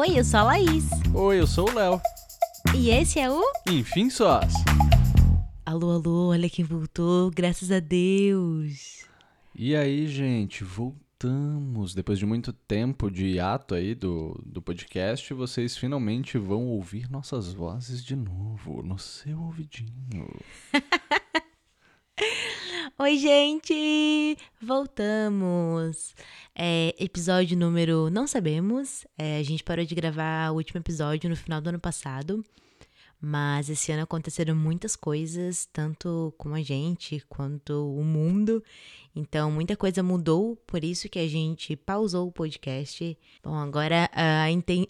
Oi, eu sou a Laís. Oi, eu sou o Léo. E esse é o. Enfim, sós. Alô, alô, olha quem voltou, graças a Deus. E aí, gente, voltamos. Depois de muito tempo de hiato aí do, do podcast, vocês finalmente vão ouvir nossas vozes de novo no seu ouvidinho. Oi, gente! Voltamos! É, episódio número não sabemos. É, a gente parou de gravar o último episódio no final do ano passado. Mas esse ano aconteceram muitas coisas, tanto com a gente quanto o mundo. Então, muita coisa mudou, por isso que a gente pausou o podcast. Bom, agora a,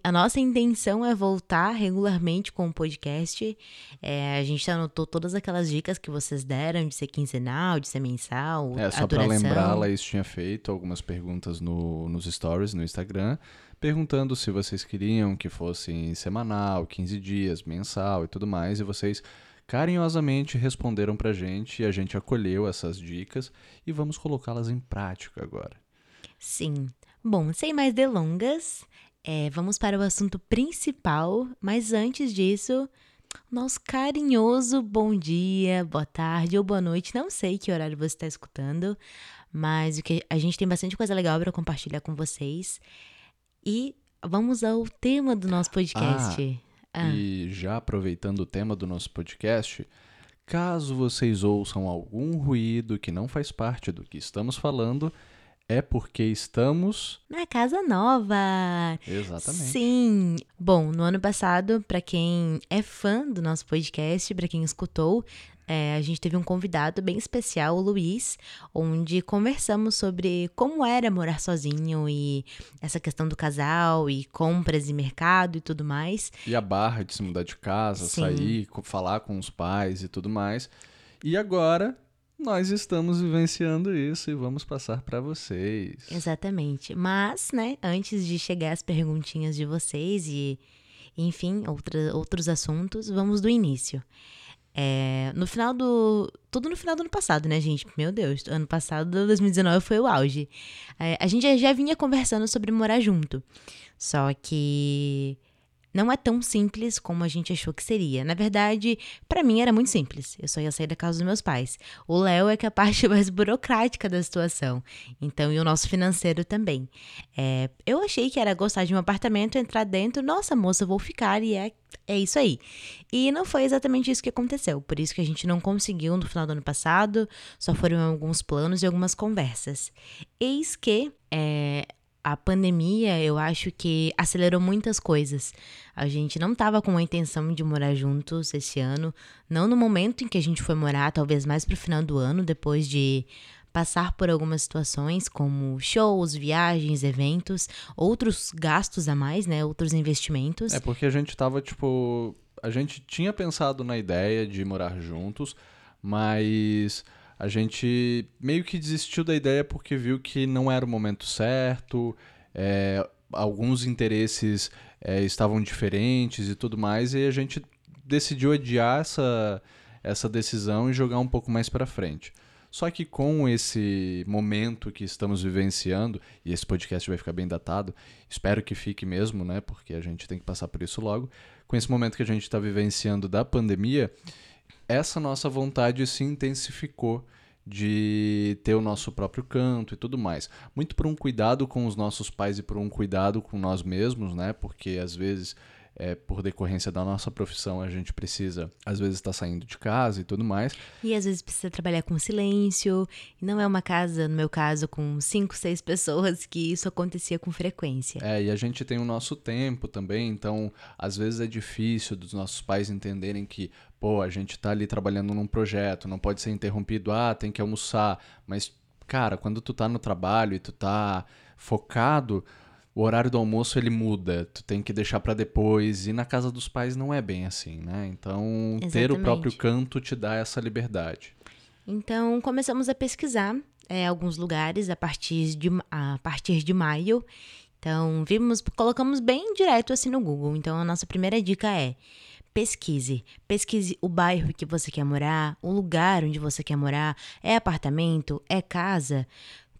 a nossa intenção é voltar regularmente com o podcast. É, a gente anotou todas aquelas dicas que vocês deram de ser quinzenal, de ser mensal. É, só para lembrar, a Laís tinha feito algumas perguntas no, nos stories no Instagram perguntando se vocês queriam que fosse semanal, 15 dias, mensal e tudo mais, e vocês carinhosamente responderam pra gente e a gente acolheu essas dicas e vamos colocá-las em prática agora. Sim. Bom, sem mais delongas, é, vamos para o assunto principal, mas antes disso, nosso carinhoso bom dia, boa tarde ou boa noite, não sei que horário você está escutando, mas o que a gente tem bastante coisa legal para compartilhar com vocês. E vamos ao tema do nosso podcast. Ah, ah. E já aproveitando o tema do nosso podcast, caso vocês ouçam algum ruído que não faz parte do que estamos falando, é porque estamos na casa nova. Exatamente. Sim. Bom, no ano passado, para quem é fã do nosso podcast, para quem escutou, é, a gente teve um convidado bem especial, o Luiz, onde conversamos sobre como era morar sozinho e essa questão do casal e compras e mercado e tudo mais. E a barra de se mudar de casa, Sim. sair, falar com os pais e tudo mais. E agora nós estamos vivenciando isso e vamos passar para vocês. Exatamente. Mas, né, antes de chegar às perguntinhas de vocês e, enfim, outra, outros assuntos, vamos do início. É, no final do. Tudo no final do ano passado, né, gente? Meu Deus, ano passado, 2019, foi o auge. É, a gente já, já vinha conversando sobre morar junto. Só que não é tão simples como a gente achou que seria. Na verdade, para mim era muito simples. Eu só ia sair da casa dos meus pais. O Léo é que é a parte mais burocrática da situação. Então, e o nosso financeiro também. É, eu achei que era gostar de um apartamento, entrar dentro, nossa moça, vou ficar e é, é isso aí. E não foi exatamente isso que aconteceu. Por isso que a gente não conseguiu no final do ano passado. Só foram alguns planos e algumas conversas. Eis que é, a pandemia, eu acho que acelerou muitas coisas. A gente não estava com a intenção de morar juntos esse ano, não no momento em que a gente foi morar, talvez mais pro final do ano, depois de passar por algumas situações como shows, viagens, eventos, outros gastos a mais, né, outros investimentos. É porque a gente tava tipo, a gente tinha pensado na ideia de morar juntos, mas a gente meio que desistiu da ideia porque viu que não era o momento certo, é, alguns interesses é, estavam diferentes e tudo mais, e a gente decidiu adiar essa, essa decisão e jogar um pouco mais para frente. Só que com esse momento que estamos vivenciando, e esse podcast vai ficar bem datado, espero que fique mesmo, né? Porque a gente tem que passar por isso logo. Com esse momento que a gente está vivenciando da pandemia, essa nossa vontade se intensificou de ter o nosso próprio canto e tudo mais. Muito por um cuidado com os nossos pais e por um cuidado com nós mesmos, né? Porque às vezes é, por decorrência da nossa profissão, a gente precisa, às vezes, estar tá saindo de casa e tudo mais. E às vezes precisa trabalhar com silêncio. E não é uma casa, no meu caso, com cinco, seis pessoas, que isso acontecia com frequência. É, e a gente tem o nosso tempo também, então às vezes é difícil dos nossos pais entenderem que, pô, a gente tá ali trabalhando num projeto, não pode ser interrompido, ah, tem que almoçar. Mas, cara, quando tu tá no trabalho e tu tá focado o horário do almoço ele muda, tu tem que deixar para depois e na casa dos pais não é bem assim, né? Então, Exatamente. ter o próprio canto te dá essa liberdade. Então, começamos a pesquisar é, alguns lugares a partir de a partir de maio. Então, vimos, colocamos bem direto assim no Google. Então, a nossa primeira dica é: pesquise. Pesquise o bairro que você quer morar, o lugar onde você quer morar, é apartamento, é casa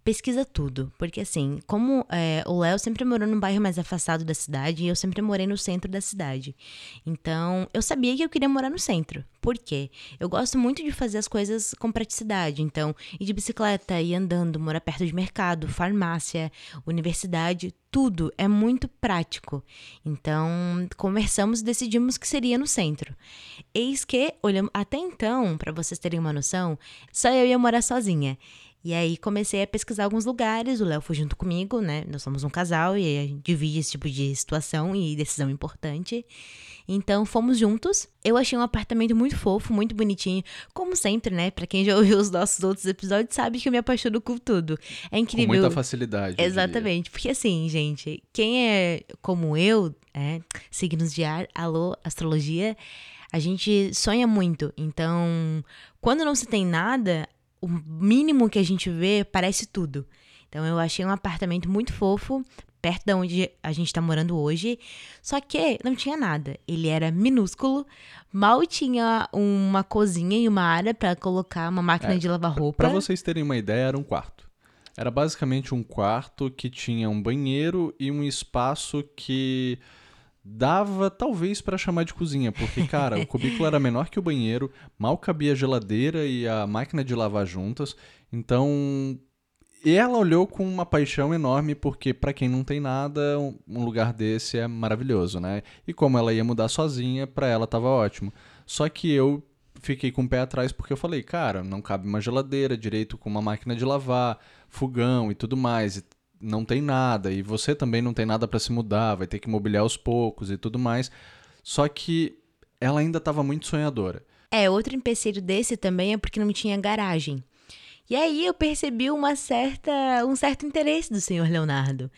pesquisa tudo. Porque assim, como é, o Léo sempre morou num bairro mais afastado da cidade e eu sempre morei no centro da cidade. Então, eu sabia que eu queria morar no centro. Por quê? Eu gosto muito de fazer as coisas com praticidade. Então, ir de bicicleta, ir andando, morar perto de mercado, farmácia, universidade, tudo é muito prático. Então, conversamos e decidimos que seria no centro. Eis que, olhamos, até então, para vocês terem uma noção, só eu ia morar sozinha. E aí comecei a pesquisar alguns lugares, o Léo foi junto comigo, né? Nós somos um casal e a gente divide esse tipo de situação e decisão importante. Então fomos juntos. Eu achei um apartamento muito fofo, muito bonitinho, como sempre, né? Para quem já ouviu os nossos outros episódios sabe que eu me apaixono com tudo. É incrível. Com muita facilidade. Exatamente, porque assim, gente, quem é como eu, é, signos de ar, alô, astrologia, a gente sonha muito. Então, quando não se tem nada, o mínimo que a gente vê parece tudo. Então eu achei um apartamento muito fofo, perto da onde a gente tá morando hoje. Só que não tinha nada. Ele era minúsculo, mal tinha uma cozinha e uma área para colocar uma máquina é, de lavar roupa. Para vocês terem uma ideia, era um quarto. Era basicamente um quarto que tinha um banheiro e um espaço que dava talvez para chamar de cozinha, porque cara, o cubículo era menor que o banheiro, mal cabia a geladeira e a máquina de lavar juntas. Então, e ela olhou com uma paixão enorme, porque para quem não tem nada, um lugar desse é maravilhoso, né? E como ela ia mudar sozinha, para ela tava ótimo. Só que eu fiquei com o pé atrás porque eu falei, cara, não cabe uma geladeira direito com uma máquina de lavar, fogão e tudo mais não tem nada e você também não tem nada para se mudar, vai ter que mobiliar aos poucos e tudo mais. Só que ela ainda estava muito sonhadora. É, outro empecilho desse também é porque não tinha garagem. E aí eu percebi uma certa, um certo interesse do senhor Leonardo.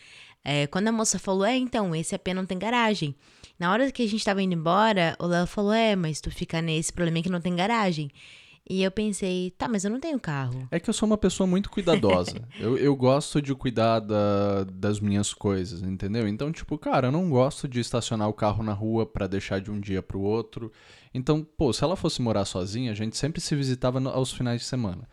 É, quando a moça falou, é, então, esse AP não tem garagem. Na hora que a gente estava indo embora, o Léo falou, é, mas tu fica nesse problema que não tem garagem. E eu pensei, tá, mas eu não tenho carro. É que eu sou uma pessoa muito cuidadosa. eu, eu gosto de cuidar da, das minhas coisas, entendeu? Então, tipo, cara, eu não gosto de estacionar o carro na rua para deixar de um dia pro outro. Então, pô, se ela fosse morar sozinha, a gente sempre se visitava aos finais de semana.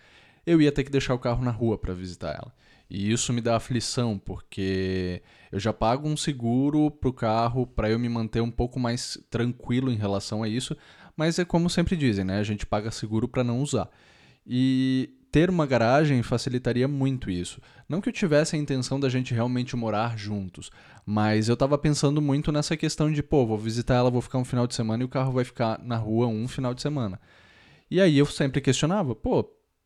Eu ia ter que deixar o carro na rua para visitar ela. E isso me dá aflição, porque eu já pago um seguro pro carro para eu me manter um pouco mais tranquilo em relação a isso, mas é como sempre dizem, né? A gente paga seguro para não usar. E ter uma garagem facilitaria muito isso. Não que eu tivesse a intenção da gente realmente morar juntos, mas eu tava pensando muito nessa questão de, pô, vou visitar ela, vou ficar um final de semana e o carro vai ficar na rua um final de semana. E aí eu sempre questionava, pô,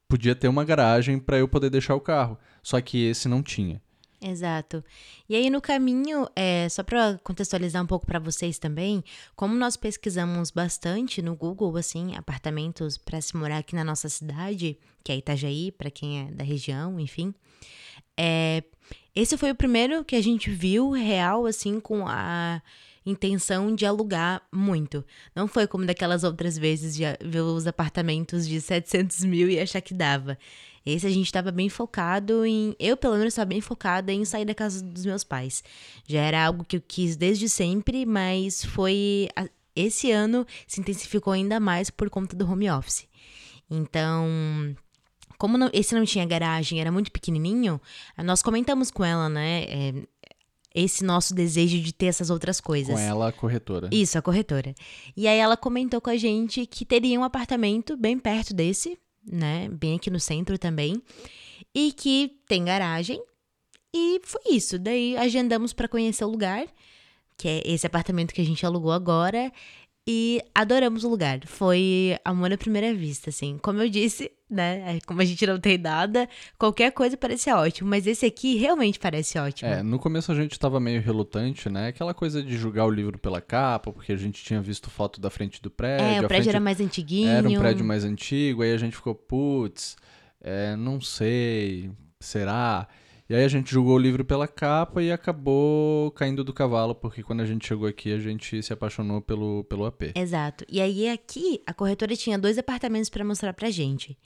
podia ter uma garagem para eu poder deixar o carro, só que esse não tinha. Exato. E aí no caminho, é, só para contextualizar um pouco para vocês também, como nós pesquisamos bastante no Google assim, apartamentos para se morar aqui na nossa cidade, que é Itajaí, para quem é da região, enfim. É, esse foi o primeiro que a gente viu real assim com a intenção de alugar muito. Não foi como daquelas outras vezes de ver os apartamentos de 700 mil e achar que dava. Esse a gente estava bem focado em. Eu, pelo menos, estava bem focada em sair da casa dos meus pais. Já era algo que eu quis desde sempre, mas foi. Esse ano se intensificou ainda mais por conta do home office. Então, como não, esse não tinha garagem, era muito pequenininho, nós comentamos com ela, né? É, esse nosso desejo de ter essas outras coisas. Com ela, a corretora. Isso, a corretora. E aí ela comentou com a gente que teria um apartamento bem perto desse, né? Bem aqui no centro também. E que tem garagem. E foi isso. Daí agendamos para conhecer o lugar, que é esse apartamento que a gente alugou agora. E adoramos o lugar. Foi amor à primeira vista, assim. Como eu disse, né? É, como a gente não tem nada, qualquer coisa parece ótimo. Mas esse aqui realmente parece ótimo. É, no começo a gente tava meio relutante, né? Aquela coisa de julgar o livro pela capa, porque a gente tinha visto foto da frente do prédio. É, o prédio frente... era mais antiguinho. Era um prédio mais antigo, aí a gente ficou, putz, é, não sei, será? E aí a gente julgou o livro pela capa e acabou caindo do cavalo, porque quando a gente chegou aqui, a gente se apaixonou pelo, pelo AP. Exato. E aí aqui, a corretora tinha dois apartamentos para mostrar pra gente.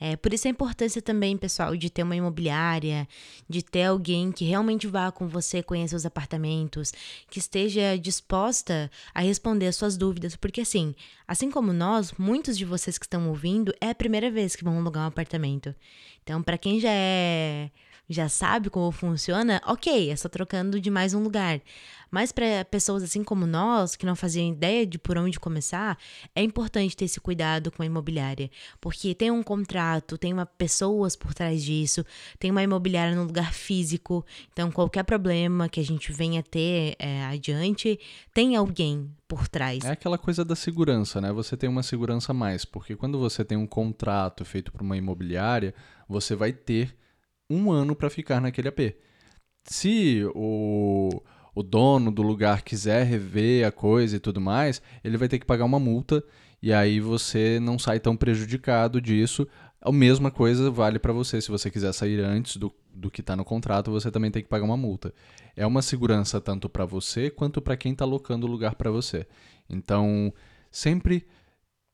É, por isso a importância também, pessoal, de ter uma imobiliária, de ter alguém que realmente vá com você conhecer os apartamentos, que esteja disposta a responder as suas dúvidas, porque assim, assim como nós, muitos de vocês que estão ouvindo, é a primeira vez que vão alugar um apartamento. Então, para quem já é já sabe como funciona, ok, é só trocando de mais um lugar. Mas para pessoas assim como nós, que não faziam ideia de por onde começar, é importante ter esse cuidado com a imobiliária, porque tem um contrato, tem uma pessoas por trás disso, tem uma imobiliária no lugar físico, então qualquer problema que a gente venha ter é, adiante, tem alguém por trás. É aquela coisa da segurança, né? Você tem uma segurança a mais, porque quando você tem um contrato feito por uma imobiliária, você vai ter um ano para ficar naquele AP. Se o, o dono do lugar quiser rever a coisa e tudo mais, ele vai ter que pagar uma multa e aí você não sai tão prejudicado disso. A mesma coisa vale para você. Se você quiser sair antes do, do que está no contrato, você também tem que pagar uma multa. É uma segurança tanto para você quanto para quem está alocando o lugar para você. Então, sempre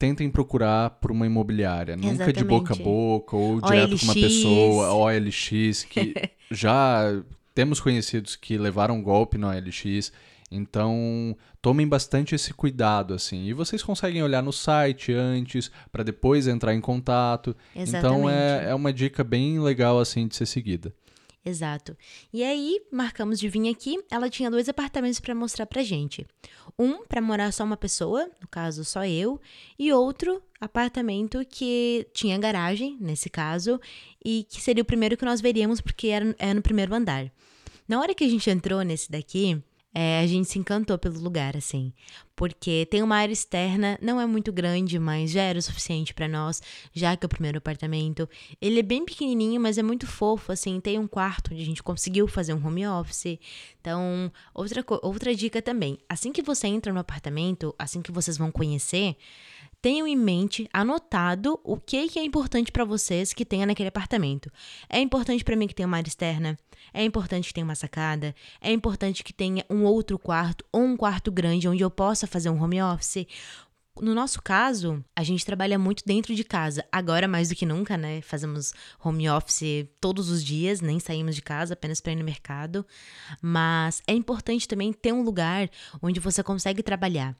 tentem procurar por uma imobiliária, Exatamente. nunca de boca a boca ou direto com uma pessoa, OLX, que já temos conhecidos que levaram golpe no OLX. Então, tomem bastante esse cuidado, assim. E vocês conseguem olhar no site antes, para depois entrar em contato. Exatamente. Então, é, é uma dica bem legal, assim, de ser seguida. Exato. E aí, marcamos de vir aqui. Ela tinha dois apartamentos para mostrar pra gente. Um para morar só uma pessoa, no caso só eu, e outro apartamento que tinha garagem, nesse caso, e que seria o primeiro que nós veríamos porque era, era no primeiro andar. Na hora que a gente entrou nesse daqui, é, a gente se encantou pelo lugar, assim. Porque tem uma área externa, não é muito grande, mas já era o suficiente para nós, já que é o primeiro apartamento. Ele é bem pequenininho, mas é muito fofo, assim. Tem um quarto onde a gente conseguiu fazer um home office. Então, outra, outra dica também: assim que você entra no apartamento, assim que vocês vão conhecer, tenham em mente, anotado, o que, que é importante para vocês que tenha naquele apartamento. É importante para mim que tenha uma área externa, é importante que tenha uma sacada, é importante que tenha um outro quarto ou um quarto grande onde eu possa fazer um home office. No nosso caso, a gente trabalha muito dentro de casa. Agora, mais do que nunca, né? Fazemos home office todos os dias, nem saímos de casa, apenas para ir no mercado. Mas é importante também ter um lugar onde você consegue trabalhar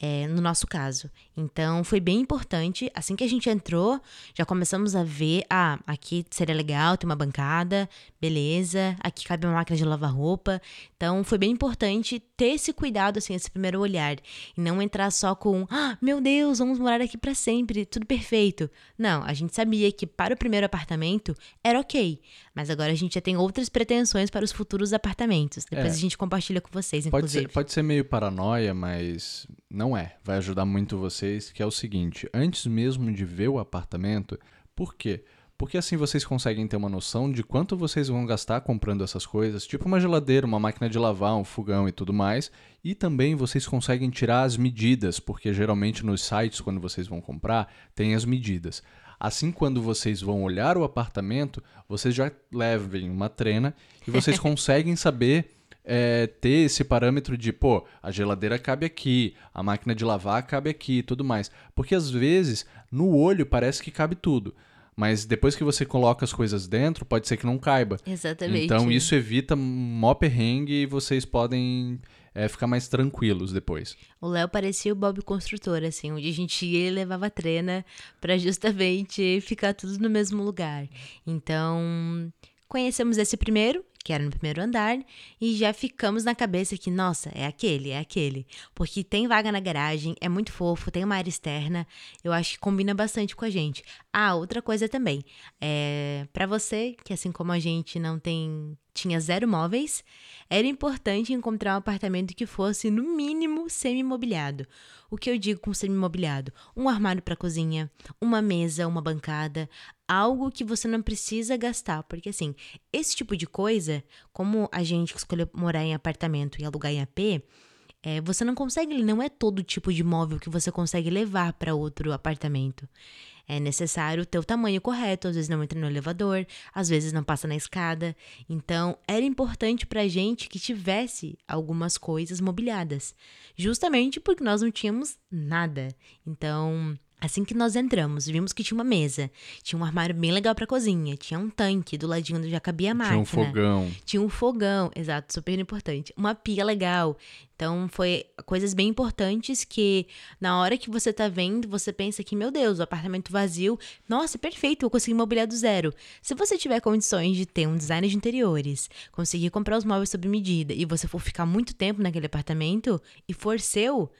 é, no nosso caso. Então, foi bem importante. Assim que a gente entrou, já começamos a ver: ah, aqui seria legal ter uma bancada, beleza, aqui cabe uma máquina de lavar roupa. Então, foi bem importante ter esse cuidado, assim, esse primeiro olhar. E não entrar só com: ah, meu Deus, vamos morar aqui para sempre, tudo perfeito. Não, a gente sabia que para o primeiro apartamento era ok. Mas agora a gente já tem outras pretensões para os futuros apartamentos. Depois é. a gente compartilha com vocês, inclusive. Pode ser, pode ser meio paranoia, mas não é. Vai ajudar muito vocês, que é o seguinte: antes mesmo de ver o apartamento, por quê? Porque assim vocês conseguem ter uma noção de quanto vocês vão gastar comprando essas coisas, tipo uma geladeira, uma máquina de lavar, um fogão e tudo mais. E também vocês conseguem tirar as medidas, porque geralmente nos sites, quando vocês vão comprar, tem as medidas. Assim, quando vocês vão olhar o apartamento, vocês já levem uma trena e vocês conseguem saber é, ter esse parâmetro de, pô, a geladeira cabe aqui, a máquina de lavar cabe aqui e tudo mais. Porque às vezes, no olho, parece que cabe tudo. Mas depois que você coloca as coisas dentro, pode ser que não caiba. Exatamente. Então isso evita mó perrengue e vocês podem é, ficar mais tranquilos depois. O Léo parecia o Bob Construtor, assim, onde a gente ia e levava trena para justamente ficar tudo no mesmo lugar. Então, conhecemos esse primeiro, que era no primeiro andar, e já ficamos na cabeça que, nossa, é aquele, é aquele. Porque tem vaga na garagem, é muito fofo, tem uma área externa, eu acho que combina bastante com a gente. Ah, outra coisa também, é, para você, que assim como a gente não tem tinha zero móveis, era importante encontrar um apartamento que fosse, no mínimo, semi-mobiliado. O que eu digo com semi-mobiliado? Um armário para cozinha, uma mesa, uma bancada, algo que você não precisa gastar. Porque, assim, esse tipo de coisa, como a gente escolheu morar em apartamento e alugar em AP, é, você não consegue, não é todo tipo de móvel que você consegue levar para outro apartamento. É necessário ter o tamanho correto, às vezes não entra no elevador, às vezes não passa na escada. Então, era importante para a gente que tivesse algumas coisas mobiliadas, justamente porque nós não tínhamos nada. Então, Assim que nós entramos, vimos que tinha uma mesa, tinha um armário bem legal pra cozinha, tinha um tanque do ladinho onde já cabia a máquina. Tinha um fogão. Tinha um fogão, exato, super importante. Uma pia legal. Então, foi coisas bem importantes que, na hora que você tá vendo, você pensa que, meu Deus, o apartamento vazio, nossa, perfeito, eu consegui mobiliar do zero. Se você tiver condições de ter um design de interiores, conseguir comprar os móveis sob medida e você for ficar muito tempo naquele apartamento e for seu,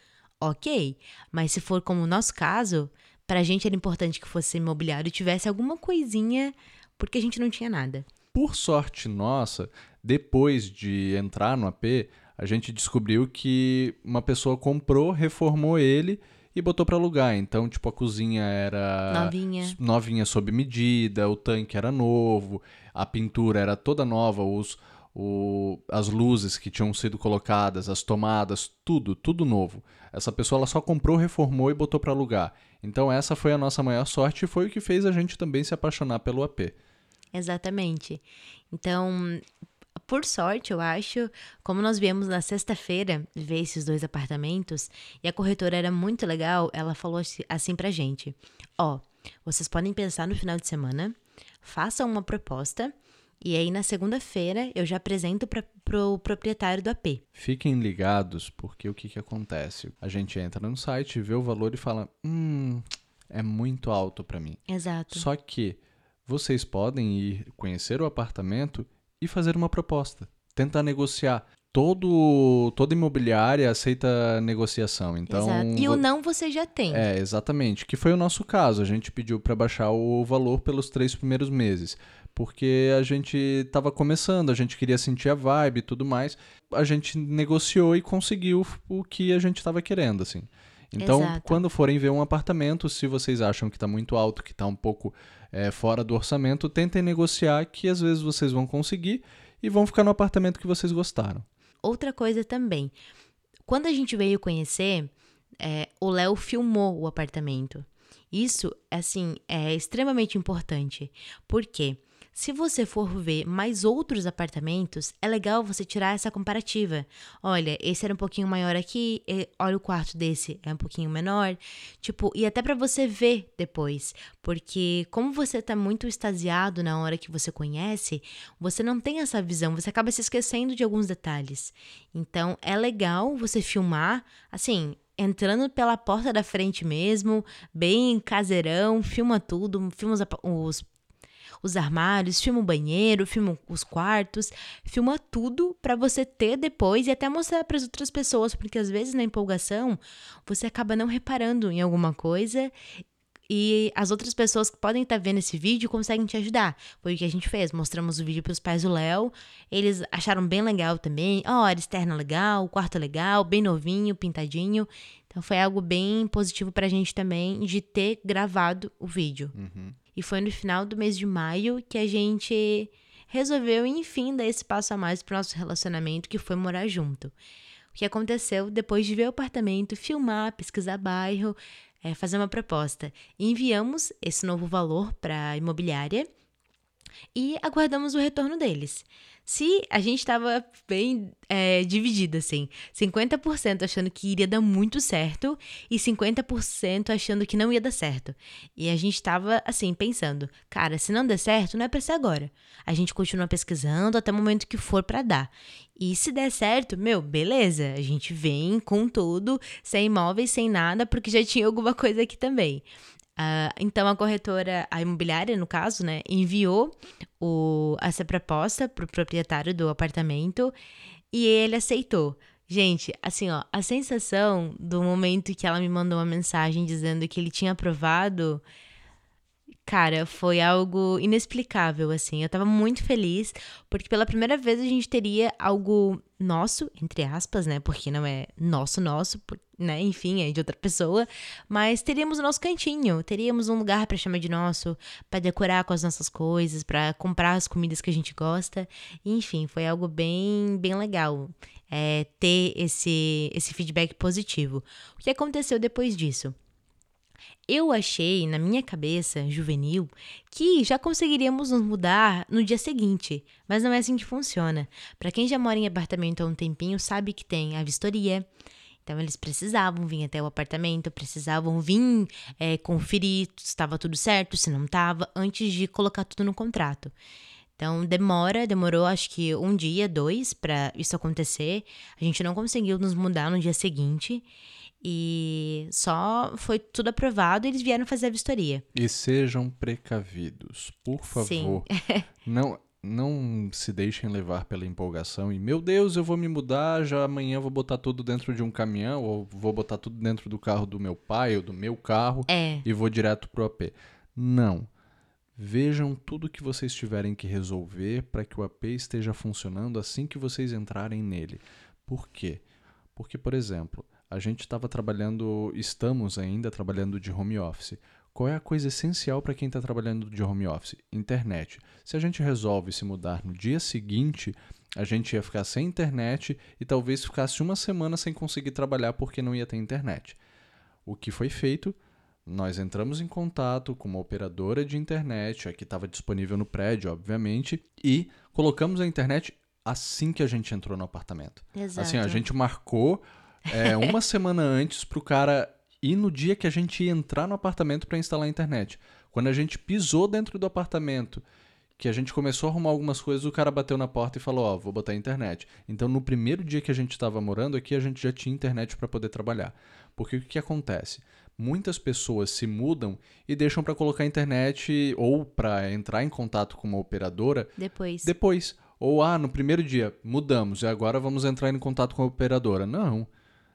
ok. Mas se for como o nosso caso, pra gente era importante que fosse imobiliário e tivesse alguma coisinha, porque a gente não tinha nada. Por sorte nossa, depois de entrar no AP, a gente descobriu que uma pessoa comprou, reformou ele e botou para alugar. Então, tipo, a cozinha era Novinha. novinha sob medida, o tanque era novo, a pintura era toda nova, os, o, as luzes que tinham sido colocadas, as tomadas, tudo, tudo novo. Essa pessoa ela só comprou, reformou e botou para alugar. Então essa foi a nossa maior sorte e foi o que fez a gente também se apaixonar pelo AP. Exatamente. Então, por sorte, eu acho, como nós viemos na sexta-feira ver esses dois apartamentos e a corretora era muito legal, ela falou assim- pra gente: Ó, vocês podem pensar no final de semana, façam uma proposta e aí na segunda-feira eu já apresento para pro proprietário do AP. Fiquem ligados, porque o que, que acontece? A gente entra no site, vê o valor e fala: hum, é muito alto para mim. Exato. Só que vocês podem ir conhecer o apartamento e fazer uma proposta, tentar negociar. Todo, toda imobiliária aceita negociação, então Exato. E o não você já tem. É, exatamente. Que foi o nosso caso. A gente pediu para baixar o valor pelos três primeiros meses. Porque a gente estava começando, a gente queria sentir a vibe e tudo mais. A gente negociou e conseguiu o que a gente estava querendo, assim. Então, Exato. quando forem ver um apartamento, se vocês acham que está muito alto, que está um pouco é, fora do orçamento, tentem negociar que às vezes vocês vão conseguir e vão ficar no apartamento que vocês gostaram. Outra coisa também. Quando a gente veio conhecer, é, o Léo filmou o apartamento. Isso, assim, é extremamente importante. Por quê? Se você for ver mais outros apartamentos, é legal você tirar essa comparativa. Olha, esse era um pouquinho maior aqui, olha o quarto desse é um pouquinho menor. Tipo, e até pra você ver depois, porque como você tá muito extasiado na hora que você conhece, você não tem essa visão, você acaba se esquecendo de alguns detalhes. Então, é legal você filmar, assim, entrando pela porta da frente mesmo, bem caseirão, filma tudo, filma os, os, os armários, filma o banheiro, filma os quartos, filma tudo pra você ter depois e até mostrar para as outras pessoas, porque às vezes na empolgação você acaba não reparando em alguma coisa e as outras pessoas que podem estar vendo esse vídeo conseguem te ajudar. Foi o que a gente fez. Mostramos o vídeo para os pais do Léo. Eles acharam bem legal também. Ó, a área externa legal, quarto legal, bem novinho, pintadinho. Então foi algo bem positivo pra gente também de ter gravado o vídeo. E foi no final do mês de maio que a gente resolveu, enfim, dar esse passo a mais pro nosso relacionamento, que foi morar junto. O que aconteceu depois de ver o apartamento, filmar, pesquisar bairro, é, fazer uma proposta. Enviamos esse novo valor para a imobiliária e aguardamos o retorno deles. Se a gente estava bem é, dividido, assim, 50% achando que iria dar muito certo e 50% achando que não ia dar certo. E a gente estava, assim, pensando, cara, se não der certo, não é pra ser agora. A gente continua pesquisando até o momento que for pra dar. E se der certo, meu, beleza, a gente vem com tudo, sem imóveis, sem nada, porque já tinha alguma coisa aqui também. Ah, então a corretora, a imobiliária, no caso, né, enviou o, essa proposta pro proprietário do apartamento e ele aceitou. Gente, assim, ó, a sensação do momento que ela me mandou uma mensagem dizendo que ele tinha aprovado, cara, foi algo inexplicável, assim. Eu tava muito feliz, porque pela primeira vez a gente teria algo nosso, entre aspas, né? Porque não é nosso, nosso, né? Enfim, é de outra pessoa. Mas teríamos o nosso cantinho, teríamos um lugar pra chamar de nosso, pra decorar com as nossas coisas, pra comprar as comidas que a gente gosta. Enfim, foi algo bem, bem legal. é, ter esse, esse feedback positivo. O que aconteceu depois disso? Eu achei, na minha cabeça juvenil, que já conseguiríamos nos mudar no dia seguinte, mas não é assim que funciona. Para quem já mora em apartamento há um tempinho, sabe que tem a vistoria. Então eles precisavam vir até o apartamento, precisavam vir é, conferir se estava tudo certo, se não estava, antes de colocar tudo no contrato. Então demora, demorou acho que um dia, dois para isso acontecer. A gente não conseguiu nos mudar no dia seguinte. E só foi tudo aprovado e eles vieram fazer a vistoria. E sejam precavidos, por favor. Sim. não, não se deixem levar pela empolgação e, meu Deus, eu vou me mudar, já amanhã vou botar tudo dentro de um caminhão, ou vou botar tudo dentro do carro do meu pai ou do meu carro é. e vou direto pro AP. Não. Vejam tudo que vocês tiverem que resolver para que o AP esteja funcionando assim que vocês entrarem nele. Por quê? Porque, por exemplo, a gente estava trabalhando, estamos ainda trabalhando de home office. Qual é a coisa essencial para quem está trabalhando de home office? Internet. Se a gente resolve se mudar no dia seguinte, a gente ia ficar sem internet e talvez ficasse uma semana sem conseguir trabalhar porque não ia ter internet. O que foi feito? Nós entramos em contato com uma operadora de internet, a que estava disponível no prédio, obviamente, e colocamos a internet assim que a gente entrou no apartamento. Exato. Assim, a gente marcou é, uma semana antes para o cara ir no dia que a gente ia entrar no apartamento para instalar a internet. Quando a gente pisou dentro do apartamento, que a gente começou a arrumar algumas coisas, o cara bateu na porta e falou: Ó, oh, vou botar a internet. Então, no primeiro dia que a gente estava morando aqui, a gente já tinha internet para poder trabalhar. Porque o que, que acontece? Muitas pessoas se mudam e deixam para colocar a internet ou para entrar em contato com uma operadora depois. Depois. Ou, ah, no primeiro dia, mudamos e agora vamos entrar em contato com a operadora. Não.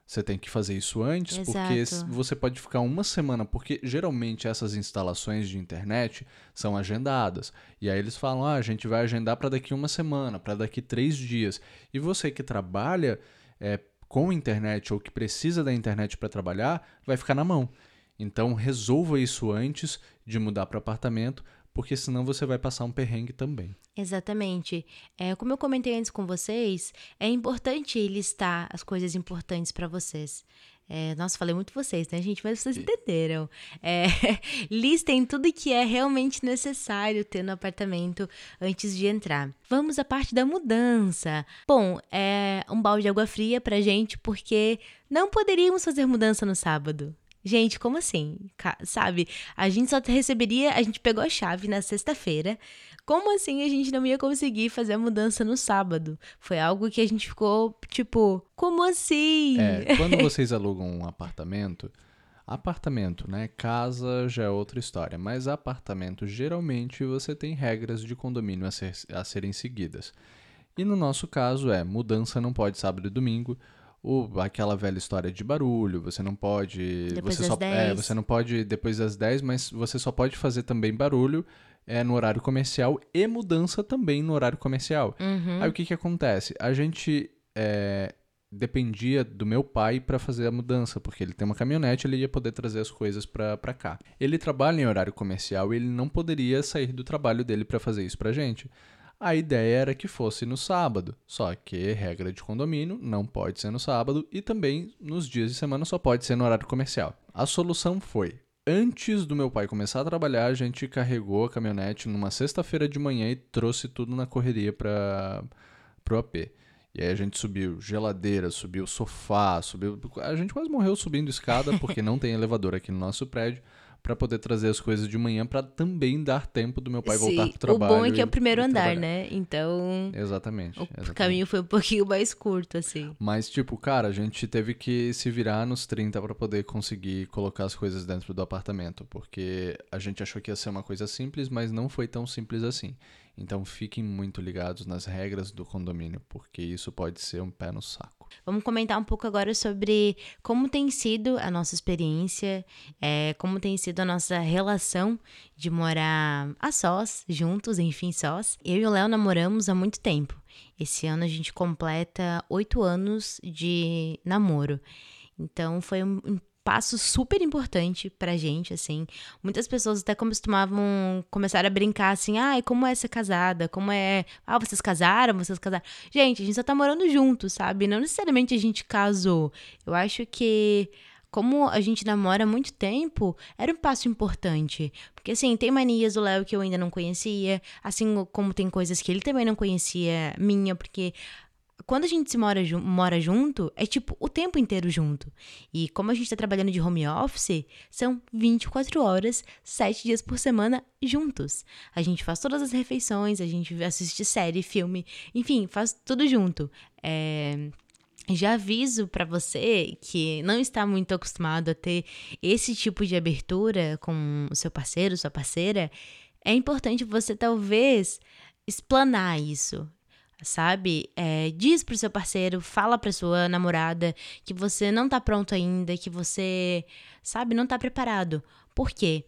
Você tem que fazer isso antes, Exato. porque você pode ficar uma semana, porque geralmente essas instalações de internet são agendadas. E aí eles falam: ah, a gente vai agendar para daqui uma semana, para daqui três dias. E você que trabalha é, com internet ou que precisa da internet para trabalhar, vai ficar na mão. Então resolva isso antes de mudar para apartamento, porque senão você vai passar um perrengue também. Exatamente. É, como eu comentei antes com vocês, é importante listar as coisas importantes para vocês. É, nossa, falei muito vocês, né, gente? Mas vocês entenderam. É, listem tudo que é realmente necessário ter no apartamento antes de entrar. Vamos à parte da mudança. Bom, é um balde de água fria pra gente, porque não poderíamos fazer mudança no sábado. Gente, como assim? Sabe? A gente só receberia. A gente pegou a chave na sexta-feira. Como assim a gente não ia conseguir fazer a mudança no sábado? Foi algo que a gente ficou tipo, como assim? É, quando vocês alugam um apartamento, apartamento, né? Casa já é outra história, mas apartamento geralmente você tem regras de condomínio a, ser, a serem seguidas. E no nosso caso é mudança não pode sábado e domingo o, aquela velha história de barulho, você não pode. Depois você das só, 10. É, você não pode depois das 10, mas você só pode fazer também barulho é, no horário comercial e mudança também no horário comercial. Uhum. Aí o que, que acontece? A gente é, dependia do meu pai para fazer a mudança, porque ele tem uma caminhonete, ele ia poder trazer as coisas para cá. Ele trabalha em horário comercial e ele não poderia sair do trabalho dele para fazer isso pra gente. A ideia era que fosse no sábado, só que regra de condomínio não pode ser no sábado e também nos dias de semana só pode ser no horário comercial. A solução foi: antes do meu pai começar a trabalhar, a gente carregou a caminhonete numa sexta-feira de manhã e trouxe tudo na correria para pro AP. E aí a gente subiu geladeira, subiu sofá, subiu. A gente quase morreu subindo escada porque não tem elevador aqui no nosso prédio para poder trazer as coisas de manhã para também dar tempo do meu pai Sim, voltar pro trabalho. O bom é que é o primeiro andar, trabalhar. né? Então. Exatamente. O exatamente. caminho foi um pouquinho mais curto, assim. Mas, tipo, cara, a gente teve que se virar nos 30 para poder conseguir colocar as coisas dentro do apartamento, porque a gente achou que ia ser uma coisa simples, mas não foi tão simples assim. Então fiquem muito ligados nas regras do condomínio, porque isso pode ser um pé no saco. Vamos comentar um pouco agora sobre como tem sido a nossa experiência, é, como tem sido a nossa relação de morar a sós, juntos, enfim, sós. Eu e o Léo namoramos há muito tempo. Esse ano a gente completa oito anos de namoro. Então foi um passo super importante pra gente, assim. Muitas pessoas até costumavam começar a brincar assim, ai, ah, como é ser casada? Como é. Ah, vocês casaram? Vocês casaram? Gente, a gente só tá morando junto, sabe? Não necessariamente a gente casou. Eu acho que. Como a gente namora há muito tempo, era um passo importante. Porque, assim, tem manias do Léo que eu ainda não conhecia, assim como tem coisas que ele também não conhecia minha, porque quando a gente se mora, mora junto, é tipo o tempo inteiro junto. E como a gente tá trabalhando de home office, são 24 horas, 7 dias por semana juntos. A gente faz todas as refeições, a gente assiste série, filme, enfim, faz tudo junto. É já aviso para você que não está muito acostumado a ter esse tipo de abertura com o seu parceiro, sua parceira, é importante você talvez explanar isso, sabe? É, diz pro seu parceiro, fala pra sua namorada que você não tá pronto ainda, que você, sabe, não tá preparado. Por quê?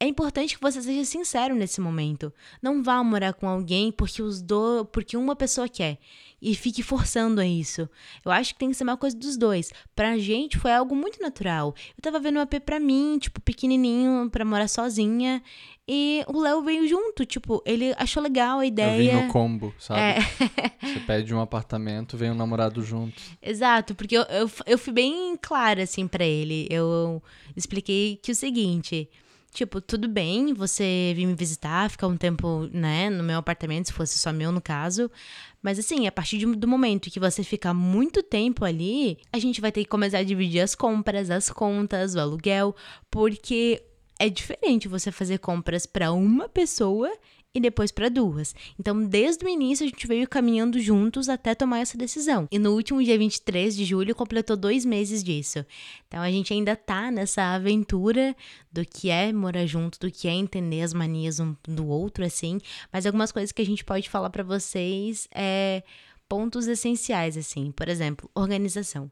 É importante que você seja sincero nesse momento. Não vá morar com alguém porque os do... porque uma pessoa quer e fique forçando a isso. Eu acho que tem que ser uma coisa dos dois. Pra gente foi algo muito natural. Eu tava vendo um AP pra mim, tipo, pequenininho, pra morar sozinha. E o Léo veio junto, tipo, ele achou legal a ideia. Eu vim no combo, sabe? É. Você pede um apartamento, vem um namorado junto. Exato, porque eu, eu, eu fui bem clara, assim, para ele. Eu expliquei que o seguinte. Tipo, tudo bem você vir me visitar, ficar um tempo, né, no meu apartamento, se fosse só meu no caso. Mas assim, a partir de, do momento que você ficar muito tempo ali, a gente vai ter que começar a dividir as compras, as contas, o aluguel, porque é diferente você fazer compras para uma pessoa e depois para duas. Então, desde o início, a gente veio caminhando juntos até tomar essa decisão. E no último dia 23 de julho, completou dois meses disso. Então, a gente ainda tá nessa aventura do que é morar junto, do que é entender as manias um do outro, assim. Mas algumas coisas que a gente pode falar para vocês é pontos essenciais, assim. Por exemplo, organização.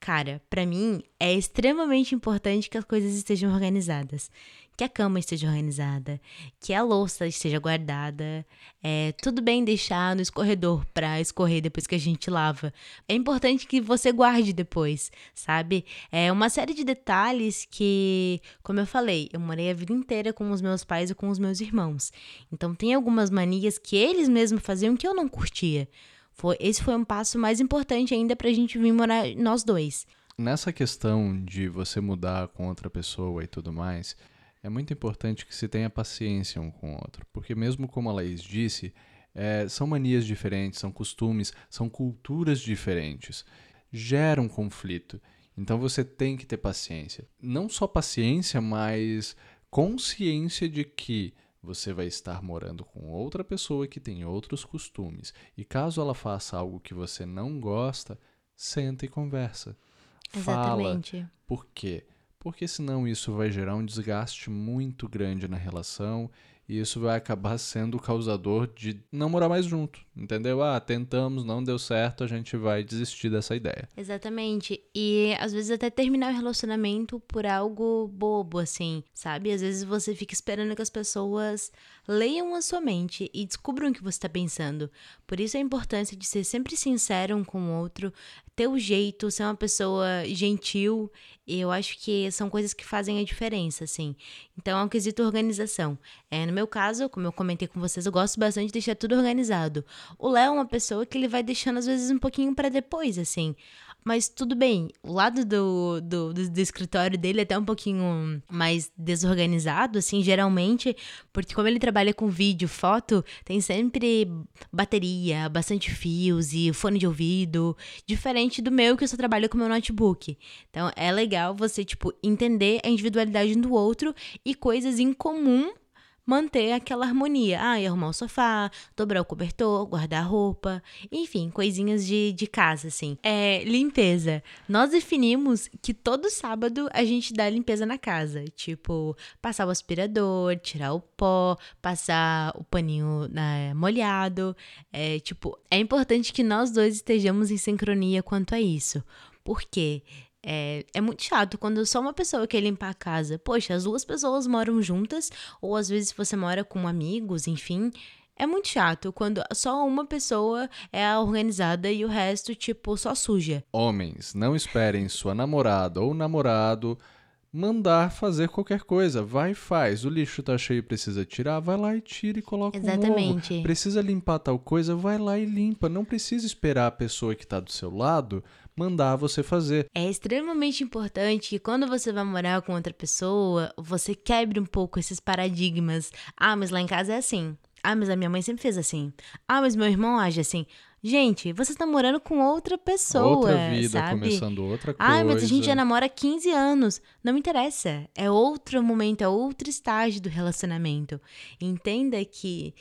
Cara, para mim é extremamente importante que as coisas estejam organizadas. Que a cama esteja organizada, que a louça esteja guardada. É tudo bem deixar no escorredor para escorrer depois que a gente lava. É importante que você guarde depois, sabe? É uma série de detalhes que, como eu falei, eu morei a vida inteira com os meus pais e com os meus irmãos. Então tem algumas manias que eles mesmos faziam que eu não curtia. Foi, esse foi um passo mais importante ainda pra gente vir morar nós dois. Nessa questão de você mudar com outra pessoa e tudo mais, é muito importante que se tenha paciência um com o outro. Porque mesmo como a Laís disse, é, são manias diferentes, são costumes, são culturas diferentes. Gera um conflito. Então você tem que ter paciência. Não só paciência, mas consciência de que você vai estar morando com outra pessoa que tem outros costumes. E caso ela faça algo que você não gosta, senta e conversa. Exatamente. Fala. Por quê? Porque senão isso vai gerar um desgaste muito grande na relação e isso vai acabar sendo o causador de não morar mais junto, entendeu? Ah, tentamos, não deu certo, a gente vai desistir dessa ideia. Exatamente. E às vezes até terminar o relacionamento por algo bobo, assim, sabe? Às vezes você fica esperando que as pessoas leiam a sua mente e descubram o que você está pensando. Por isso a importância de ser sempre sincero um com o outro, ter o jeito, ser uma pessoa gentil eu acho que são coisas que fazem a diferença, assim. Então, é um quesito organização. É, no meu caso, como eu comentei com vocês, eu gosto bastante de deixar tudo organizado. O Léo é uma pessoa que ele vai deixando, às vezes, um pouquinho para depois, assim. Mas tudo bem, o lado do, do, do, do, escritório dele é até um pouquinho mais desorganizado, assim, geralmente, porque como ele trabalha com vídeo, foto, tem sempre bateria, bastante fios e fone de ouvido, diferente do meu, que eu só trabalho com meu notebook. Então é legal você, tipo, entender a individualidade do outro e coisas em comum manter aquela harmonia. Ah, arrumar o sofá, dobrar o cobertor, guardar a roupa, enfim, coisinhas de, de casa, assim. É, limpeza. Nós definimos que todo sábado a gente dá limpeza na casa. Tipo, passar o aspirador, tirar o pó, passar o paninho né, molhado. É, tipo, é importante que nós dois estejamos em sincronia quanto a isso. Por quê? É, é muito chato quando só uma pessoa quer limpar a casa. Poxa, as duas pessoas moram juntas, ou às vezes você mora com amigos, enfim. É muito chato quando só uma pessoa é organizada e o resto, tipo, só suja. Homens, não esperem sua namorada ou namorado mandar fazer qualquer coisa. Vai e faz. O lixo tá cheio e precisa tirar, vai lá e tira e coloca Exatamente. Um novo. Precisa limpar tal coisa, vai lá e limpa. Não precisa esperar a pessoa que tá do seu lado mandar você fazer. É extremamente importante que quando você vai morar com outra pessoa, você quebre um pouco esses paradigmas. Ah, mas lá em casa é assim. Ah, mas a minha mãe sempre fez assim. Ah, mas meu irmão age assim. Gente, você está morando com outra pessoa. Outra vida, sabe? começando outra coisa. Ah, mas a gente já namora há 15 anos. Não me interessa. É outro momento, é outro estágio do relacionamento. Entenda que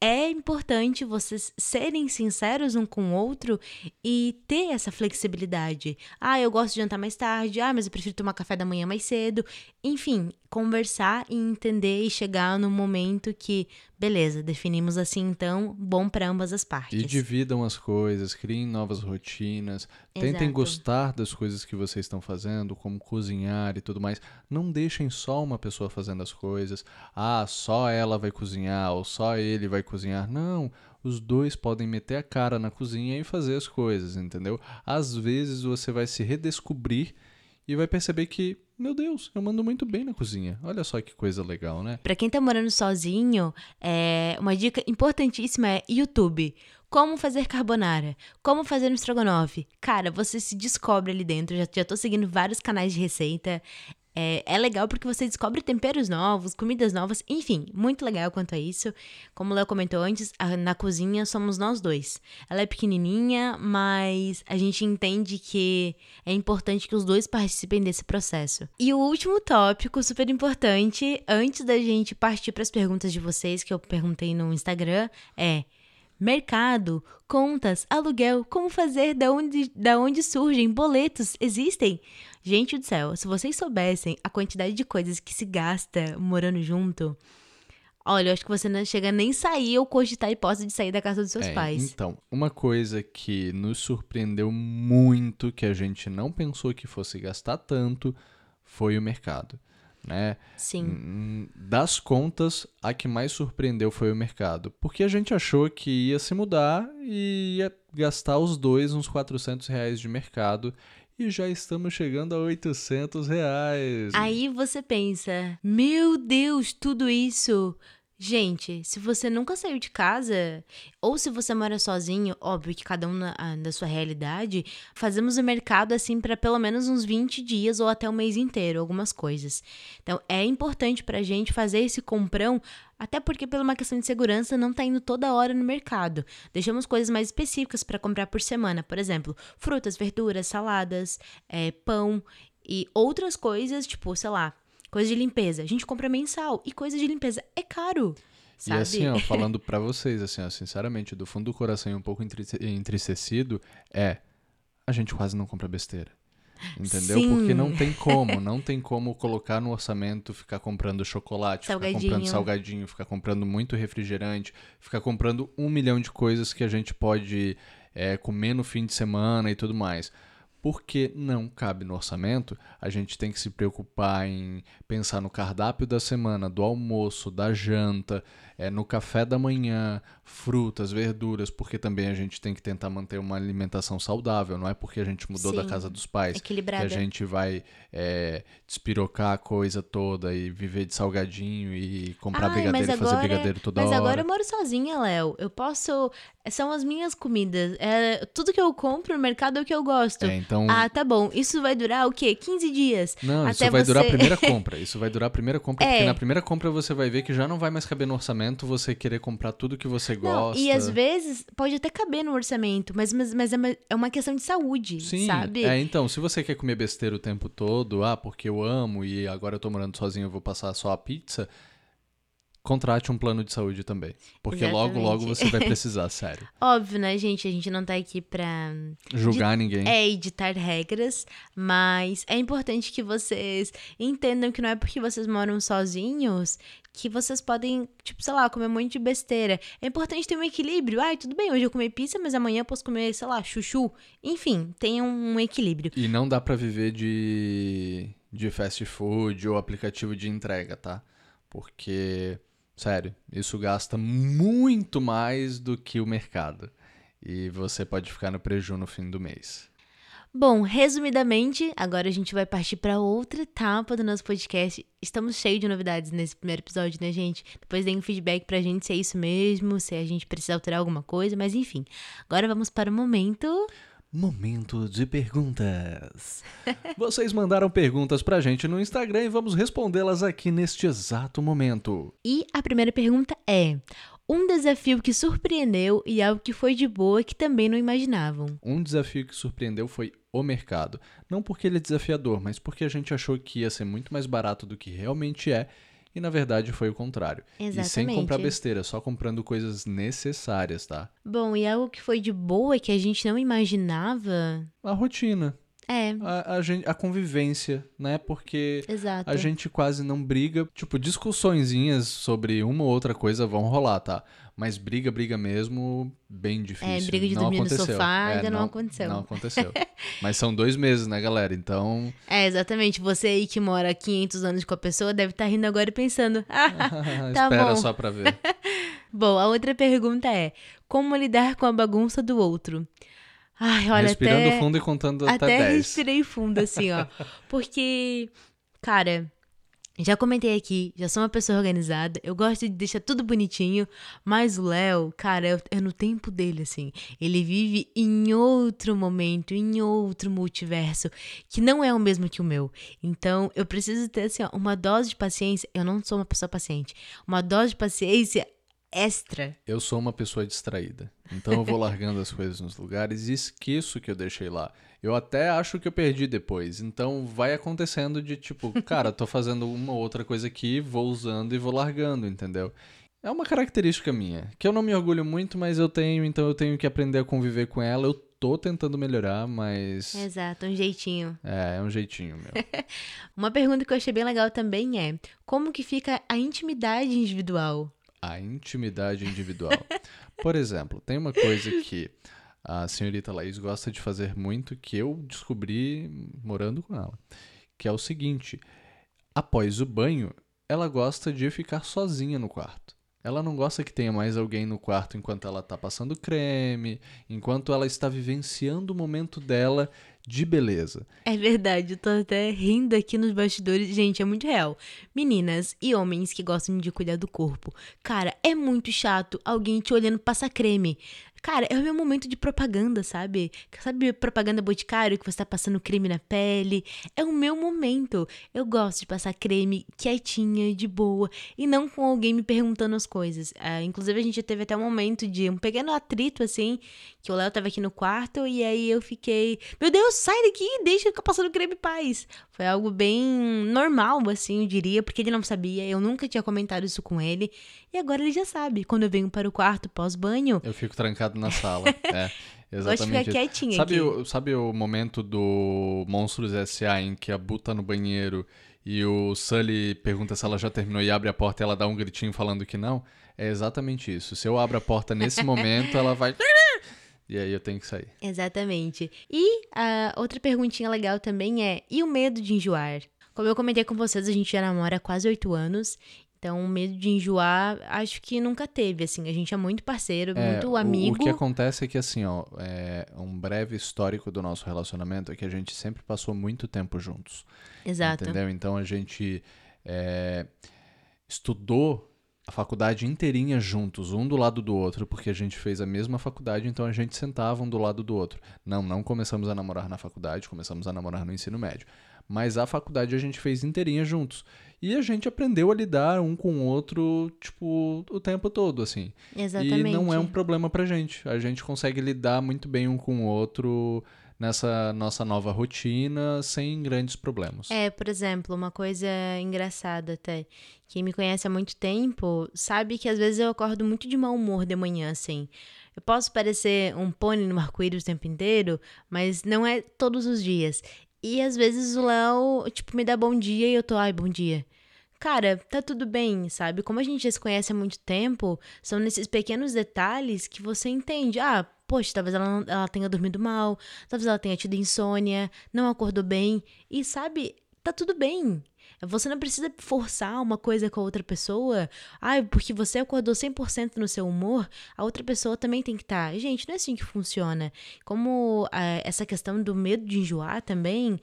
é importante vocês serem sinceros um com o outro e ter essa flexibilidade. Ah, eu gosto de jantar mais tarde. Ah, mas eu prefiro tomar café da manhã mais cedo. Enfim, conversar e entender e chegar no momento que, beleza, definimos assim então, bom para ambas as partes. E dividam as coisas, criem novas rotinas, tentem Exato. gostar das coisas que vocês estão fazendo, como cozinhar e tudo mais. Não deixem só uma pessoa fazendo as coisas. Ah, só ela vai cozinhar ou só ele vai cozinhar. Não, os dois podem meter a cara na cozinha e fazer as coisas, entendeu? Às vezes você vai se redescobrir e vai perceber que, meu Deus, eu mando muito bem na cozinha. Olha só que coisa legal, né? Pra quem tá morando sozinho, é, uma dica importantíssima é YouTube. Como fazer carbonara? Como fazer um estrogonofe? Cara, você se descobre ali dentro. Já, já tô seguindo vários canais de receita. É, é legal porque você descobre temperos novos, comidas novas, enfim, muito legal quanto a isso. Como o Léo comentou antes, a- na cozinha somos nós dois. Ela é pequenininha, mas a gente entende que é importante que os dois participem desse processo. E o último tópico, super importante, antes da gente partir para as perguntas de vocês que eu perguntei no Instagram, é Mercado, contas, aluguel, como fazer, da onde, da onde surgem, boletos, existem? Gente do céu, se vocês soubessem a quantidade de coisas que se gasta morando junto, olha, eu acho que você não chega nem sair ou cogitar a hipótese de sair da casa dos seus É, pais. Então, uma coisa que nos surpreendeu muito, que a gente não pensou que fosse gastar tanto, foi o mercado, né? Sim. Hum, Das contas, a que mais surpreendeu foi o mercado. Porque a gente achou que ia se mudar e ia gastar os dois uns 400 reais de mercado. E já estamos chegando a 800 reais. Aí você pensa, meu Deus, tudo isso. Gente, se você nunca saiu de casa, ou se você mora sozinho, óbvio que cada um na, a- da sua realidade, fazemos o mercado assim para pelo menos uns 20 dias ou até o mês inteiro, algumas coisas. Então é importante pra gente fazer esse comprão, até porque por uma questão de segurança não tá indo toda hora no mercado. Deixamos coisas mais específicas para comprar por semana, por exemplo, frutas, verduras, saladas, é, pão e outras coisas, tipo, sei lá, coisa de limpeza. A gente compra mensal e coisa de limpeza é caro. E Sabe? assim, ó, falando pra vocês, assim, ó, sinceramente, do fundo do coração e um pouco entristecido, é a gente quase não compra besteira. Entendeu? Sim. Porque não tem como, não tem como colocar no orçamento, ficar comprando chocolate, ficar comprando Salgadinho. salgadinho, ficar comprando muito refrigerante, ficar comprando um milhão de coisas que a gente pode é, comer no fim de semana e tudo mais. Porque não cabe no orçamento, a gente tem que se preocupar em pensar no cardápio da semana, do almoço, da janta, é, no café da manhã, frutas, verduras, porque também a gente tem que tentar manter uma alimentação saudável, não é porque a gente mudou da Sim, casa dos pais que a gente vai é, despirocar a coisa toda e viver de salgadinho e comprar Ai, brigadeiro e mas fazer brigadeiro toda Mas hora. agora eu moro sozinha, Léo. Eu posso. São as minhas comidas. É, tudo que eu compro no mercado é o que eu gosto. É, então, Ah, tá bom. Isso vai durar o quê? 15 dias? Não, isso vai durar a você- primeira compra. Isso vai durar a primeira compra, É. porque na primeira compra você vai ver que já não vai mais caber no orçamento você querer comprar tudo que você Não, gosta. e às vezes pode até caber no orçamento, mas, mas, mas é, uma, é uma questão de saúde, Sim, sabe? é, então, se você quer comer besteira o tempo todo, ah, porque eu amo e agora eu tô morando sozinho, eu vou passar só a pizza, contrate um plano de saúde também. Porque logo, logo Exatamente. você vai precisar, sério. Óbvio, né, gente? A gente não tá aqui pra Julgar ninguém. é editar regras, mas é importante que vocês entendam que não é porque vocês moram sozinhos que vocês podem, tipo, sei lá, comer um monte de besteira. É importante ter um equilíbrio. Ai, tudo bem, hoje eu comi pizza, mas amanhã eu posso comer, sei lá, chuchu. Enfim, tenha um equilíbrio. E não dá pra viver de, de fast food ou aplicativo de entrega, tá? Porque, sério, isso gasta muito mais do que o mercado. E você pode ficar no prejuízo no fim do mês. Bom, resumidamente, agora a gente vai partir para outra etapa do nosso podcast. Estamos cheios de novidades nesse primeiro episódio, né, gente? Depois deem um feedback pra gente se é isso mesmo, se a gente precisa alterar alguma coisa, mas enfim. Agora vamos para o momento. Momento de perguntas. Vocês mandaram perguntas pra gente no Instagram e vamos respondê-las aqui neste exato momento. E a primeira pergunta é: um desafio que surpreendeu e algo que foi de boa que também não imaginavam. Um desafio que surpreendeu foi o mercado. Não porque ele é desafiador, mas porque a gente achou que ia ser muito mais barato do que realmente é e na verdade foi o contrário. Exatamente. E sem comprar besteira, só comprando coisas necessárias, tá? Bom, e algo que foi de boa que a gente não imaginava. A rotina. É. A, a, gente, a convivência, né? Porque Exato. a gente quase não briga. Tipo, discussõezinhas sobre uma ou outra coisa vão rolar, tá? Mas briga, briga mesmo, bem difícil. É, briga de não dormir aconteceu. no sofá é, ainda não, não aconteceu. Não aconteceu. Mas são dois meses, né, galera? Então. É, exatamente. Você aí que mora 500 anos com a pessoa deve estar rindo agora e pensando. Ah, tá espera bom. só pra ver. Bom, a outra pergunta é: como lidar com a bagunça do outro? Ai, olha, Respirando até, fundo e contando até, até 10. respirei fundo, assim, ó. Porque, cara, já comentei aqui, já sou uma pessoa organizada, eu gosto de deixar tudo bonitinho, mas o Léo, cara, é, no tempo dele, assim. Ele vive em outro momento, em outro multiverso, que não é o mesmo que o meu. Então, eu preciso ter, assim, ó, uma dose de paciência. Eu não sou uma pessoa paciente. Uma dose de paciência extra. Eu sou uma pessoa distraída. Então eu vou largando as coisas nos lugares e esqueço que eu deixei lá. Eu até acho que eu perdi depois. Então vai acontecendo de tipo, cara, tô fazendo uma outra coisa aqui, vou usando e vou largando, entendeu? É uma característica minha, que eu não me orgulho muito, mas eu tenho, então eu tenho que aprender a conviver com ela. Eu tô tentando melhorar, mas. Exato, um jeitinho. É, é um jeitinho meu. Uma pergunta que eu achei bem legal também é: como que fica a intimidade individual? a intimidade individual. Por exemplo, tem uma coisa que a senhorita Laís gosta de fazer muito que eu descobri morando com ela, que é o seguinte: após o banho, ela gosta de ficar sozinha no quarto. Ela não gosta que tenha mais alguém no quarto enquanto ela está passando creme, enquanto ela está vivenciando o momento dela de beleza. É verdade, eu tô até rindo aqui nos bastidores. Gente, é muito real. Meninas e homens que gostam de cuidar do corpo. Cara, é muito chato alguém te olhando passar creme. Cara, é o meu momento de propaganda, sabe? Sabe propaganda boticário que você tá passando creme na pele? É o meu momento. Eu gosto de passar creme quietinha, de boa, e não com alguém me perguntando as coisas. Ah, inclusive, a gente teve até um momento de um pequeno atrito, assim, que o Léo tava aqui no quarto, e aí eu fiquei, meu Deus, sai daqui, deixa eu ficar passando creme em paz. Foi algo bem normal, assim, eu diria, porque ele não sabia, eu nunca tinha comentado isso com ele, e agora ele já sabe. Quando eu venho para o quarto pós-banho, Eu fico trancado na sala. é, eu gosto de ficar exatamente. quietinha Sabe aqui. o, sabe o momento do Monstros S.A. em que a Bu tá no banheiro e o Sully pergunta se ela já terminou e abre a porta e ela dá um gritinho falando que não? É exatamente isso. Se eu abro a porta nesse momento, ela vai. E aí eu tenho que sair. Exatamente. E a outra perguntinha legal também é: e o medo de enjoar? Como eu comentei com vocês, a gente já namora há quase oito anos. Então, o medo de enjoar, acho que nunca teve, assim. A gente é muito parceiro, É, muito o- amigo. O, que acontece é que, assim, ó, é, um breve histórico do nosso relacionamento é que a gente sempre passou muito tempo juntos. Exato. Entendeu? Então a gente é, estudou a faculdade inteirinha juntos, um do lado do outro, porque a gente fez a mesma faculdade, então a gente sentava um do lado do outro. Não, não começamos a namorar na faculdade, começamos a namorar no ensino médio. Mas a faculdade a gente fez inteirinha juntos. E a gente aprendeu a lidar um com o outro, tipo, o tempo todo, assim. Exatamente. E não é um problema pra gente. A gente consegue lidar muito bem um com o outro nessa nossa nova rotina sem grandes problemas. É, por exemplo, uma coisa engraçada até. Quem me conhece há muito tempo sabe que às vezes eu acordo muito de mau humor de manhã, assim. Eu posso parecer um pônei no arco-íris o tempo inteiro, mas não é todos os dias. E às vezes o Léo, tipo, me dá bom dia e eu tô, ai, bom dia. Cara, tá tudo bem, sabe? Como a gente já se conhece há muito tempo, são nesses pequenos detalhes que você entende. Ah, poxa, talvez ela, ela tenha dormido mal, talvez ela tenha tido insônia, não acordou bem. E sabe, tá tudo bem. Você não precisa forçar uma coisa com a outra pessoa. Ah, porque você acordou 100% no seu humor, a outra pessoa também tem que estar. Gente, não é assim que funciona. Como ah, essa questão do medo de enjoar também,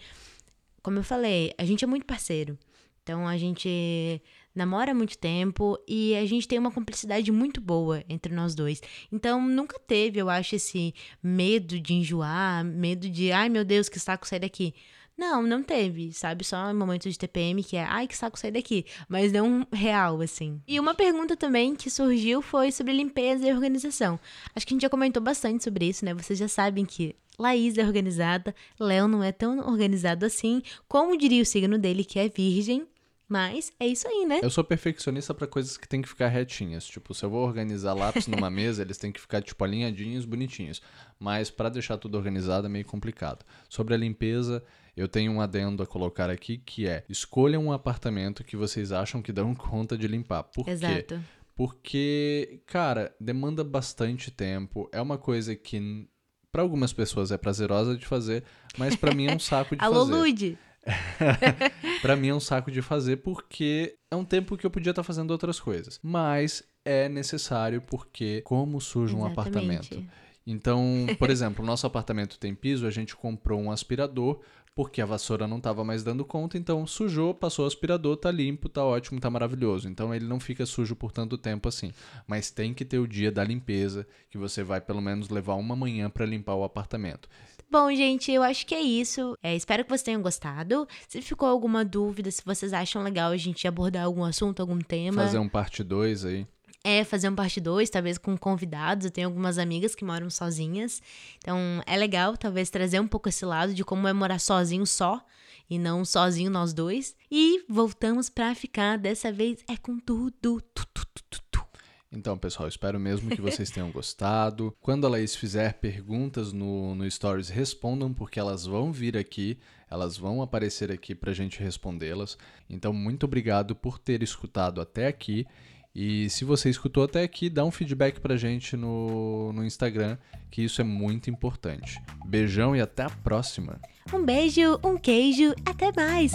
como eu falei, a gente é muito parceiro. Então a gente namora há muito tempo e a gente tem uma cumplicidade muito boa entre nós dois. Então nunca teve, eu acho, esse medo de enjoar, medo de, ai meu Deus, que saco sair daqui. Não, não teve, sabe? Só em momentos de TPM que é, ai, que saco sair daqui. Mas não real, assim. E uma pergunta também que surgiu foi sobre limpeza e organização. Acho que a gente já comentou bastante sobre isso, né? Vocês já sabem que Laís é organizada, Léo não é tão organizado assim, como diria o signo dele, que é virgem. Mas é isso aí, né? Eu sou perfeccionista para coisas que tem que ficar retinhas. Tipo, se eu vou organizar lápis numa mesa, eles têm que ficar, tipo, alinhadinhos, bonitinhos. Mas para deixar tudo organizado é meio complicado. Sobre a limpeza, eu tenho um adendo a colocar aqui que é: escolham um apartamento que vocês acham que dão conta de limpar. Por Exato. quê? Porque, cara, demanda bastante tempo. É uma coisa que para algumas pessoas é prazerosa de fazer, mas para mim é um saco de Alô, fazer. Lude! para mim é um saco de fazer porque é um tempo que eu podia estar fazendo outras coisas. Mas é necessário porque como um Exatamente. apartamento. Então, por exemplo, o nosso apartamento tem piso, a gente comprou um aspirador porque a vassoura não estava mais dando conta, então sujou, passou o aspirador, tá limpo, tá ótimo, tá maravilhoso. Então ele não fica sujo por tanto tempo assim. Mas tem que ter o dia da limpeza, que você vai pelo menos levar uma manhã para limpar o apartamento. Bom, gente, eu acho que é isso. É, espero que vocês tenham gostado. Se ficou alguma dúvida, se vocês acham legal a gente abordar algum assunto, algum tema. Fazer um parte 2 aí. É, fazer um parte 2, talvez com convidados. Eu tenho algumas amigas que moram sozinhas. Então, é legal, talvez, trazer um pouco esse lado de como é morar sozinho só. E não sozinho nós dois. E voltamos pra ficar, dessa vez, é com tudo. Tu, tu, tu, tu. Então, pessoal, espero mesmo que vocês tenham gostado. Quando a Laís fizer perguntas no, no Stories, respondam, porque elas vão vir aqui, elas vão aparecer aqui pra gente respondê-las. Então, muito obrigado por ter escutado até aqui. E se você escutou até aqui, dá um feedback pra gente no, no Instagram, que isso é muito importante. Beijão e até a próxima! Um beijo, um queijo, até mais!